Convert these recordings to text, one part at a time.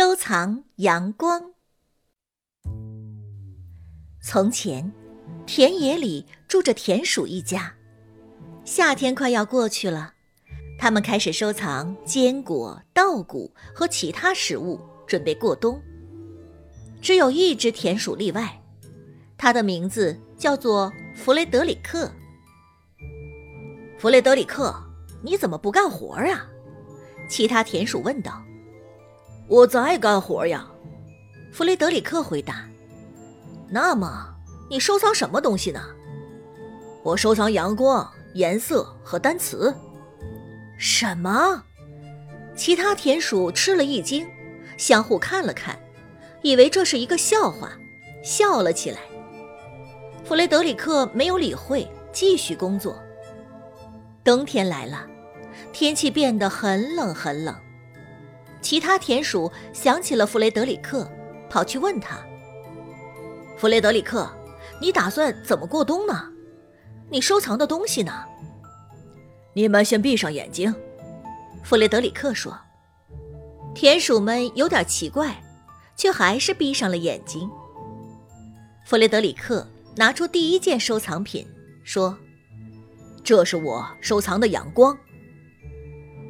收藏阳光。从前，田野里住着田鼠一家。夏天快要过去了，他们开始收藏坚果、稻谷和其他食物，准备过冬。只有一只田鼠例外，它的名字叫做弗雷德里克。弗雷德里克，你怎么不干活啊？其他田鼠问道。我在干活呀，弗雷德里克回答。那么，你收藏什么东西呢？我收藏阳光、颜色和单词。什么？其他田鼠吃了一惊，相互看了看，以为这是一个笑话，笑了起来。弗雷德里克没有理会，继续工作。冬天来了，天气变得很冷很冷。其他田鼠想起了弗雷德里克，跑去问他：“弗雷德里克，你打算怎么过冬呢？你收藏的东西呢？”你们先闭上眼睛，弗雷德里克说。田鼠们有点奇怪，却还是闭上了眼睛。弗雷德里克拿出第一件收藏品，说：“这是我收藏的阳光。”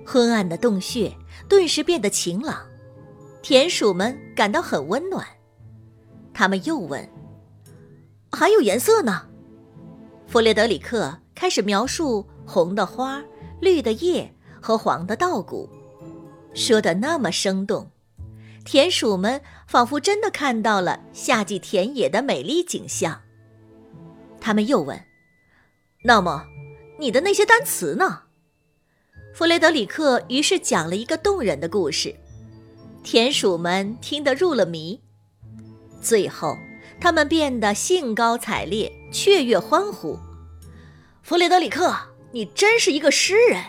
昏暗的洞穴顿时变得晴朗，田鼠们感到很温暖。他们又问：“还有颜色呢？”弗雷德里克开始描述红的花、绿的叶和黄的稻谷，说的那么生动，田鼠们仿佛真的看到了夏季田野的美丽景象。他们又问：“那么，你的那些单词呢？”弗雷德里克于是讲了一个动人的故事，田鼠们听得入了迷。最后，他们变得兴高采烈，雀跃欢呼：“弗雷德里克，你真是一个诗人！”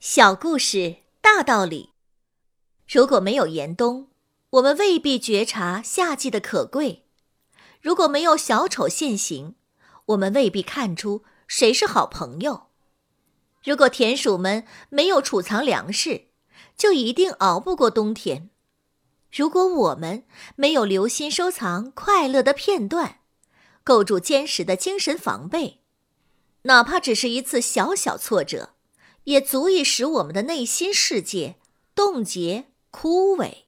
小故事大道理。如果没有严冬，我们未必觉察夏季的可贵；如果没有小丑现形，我们未必看出谁是好朋友。如果田鼠们没有储藏粮食，就一定熬不过冬天。如果我们没有留心收藏快乐的片段，构筑坚实的精神防备，哪怕只是一次小小挫折，也足以使我们的内心世界冻结枯萎。